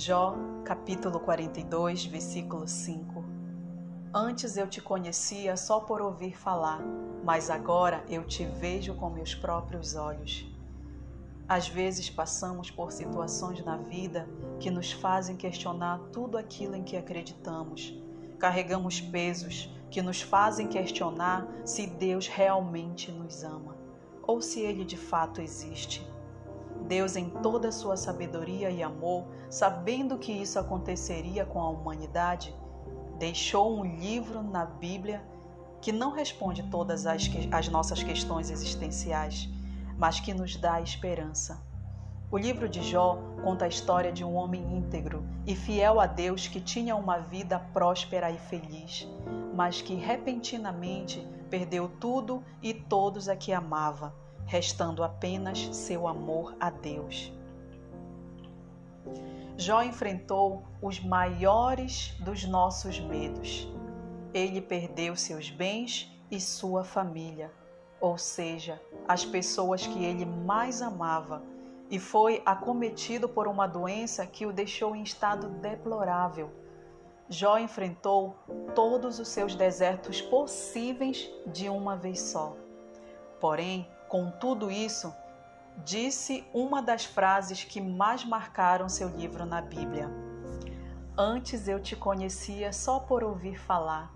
Jó, capítulo 42, versículo 5. Antes eu te conhecia só por ouvir falar, mas agora eu te vejo com meus próprios olhos. Às vezes passamos por situações na vida que nos fazem questionar tudo aquilo em que acreditamos. Carregamos pesos que nos fazem questionar se Deus realmente nos ama ou se Ele de fato existe. Deus, em toda a sua sabedoria e amor, sabendo que isso aconteceria com a humanidade, deixou um livro na Bíblia que não responde todas as, as nossas questões existenciais, mas que nos dá esperança. O livro de Jó conta a história de um homem íntegro e fiel a Deus que tinha uma vida próspera e feliz, mas que repentinamente perdeu tudo e todos a que amava restando apenas seu amor a Deus. Jó enfrentou os maiores dos nossos medos. Ele perdeu seus bens e sua família, ou seja, as pessoas que ele mais amava, e foi acometido por uma doença que o deixou em estado deplorável. Jó enfrentou todos os seus desertos possíveis de uma vez só. Porém, com tudo isso, disse uma das frases que mais marcaram seu livro na Bíblia. Antes eu te conhecia só por ouvir falar,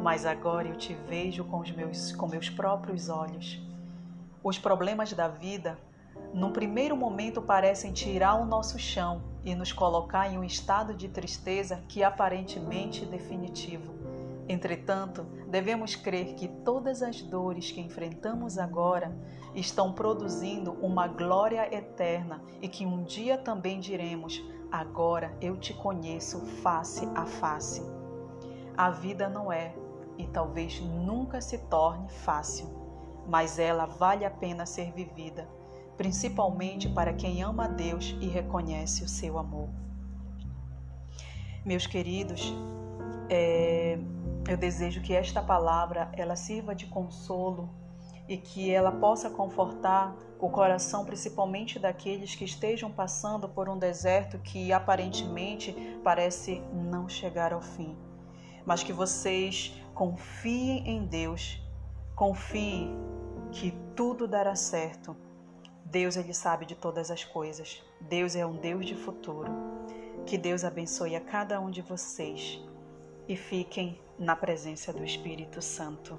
mas agora eu te vejo com, os meus, com meus próprios olhos. Os problemas da vida, num primeiro momento, parecem tirar o nosso chão e nos colocar em um estado de tristeza que é aparentemente definitivo. Entretanto, devemos crer que todas as dores que enfrentamos agora estão produzindo uma glória eterna e que um dia também diremos: Agora eu te conheço face a face. A vida não é e talvez nunca se torne fácil, mas ela vale a pena ser vivida, principalmente para quem ama a Deus e reconhece o seu amor. Meus queridos, é, eu desejo que esta palavra ela sirva de consolo e que ela possa confortar o coração principalmente daqueles que estejam passando por um deserto que aparentemente parece não chegar ao fim. Mas que vocês confiem em Deus, confiem que tudo dará certo. Deus ele sabe de todas as coisas. Deus é um Deus de futuro. Que Deus abençoe a cada um de vocês e fiquem na presença do Espírito Santo.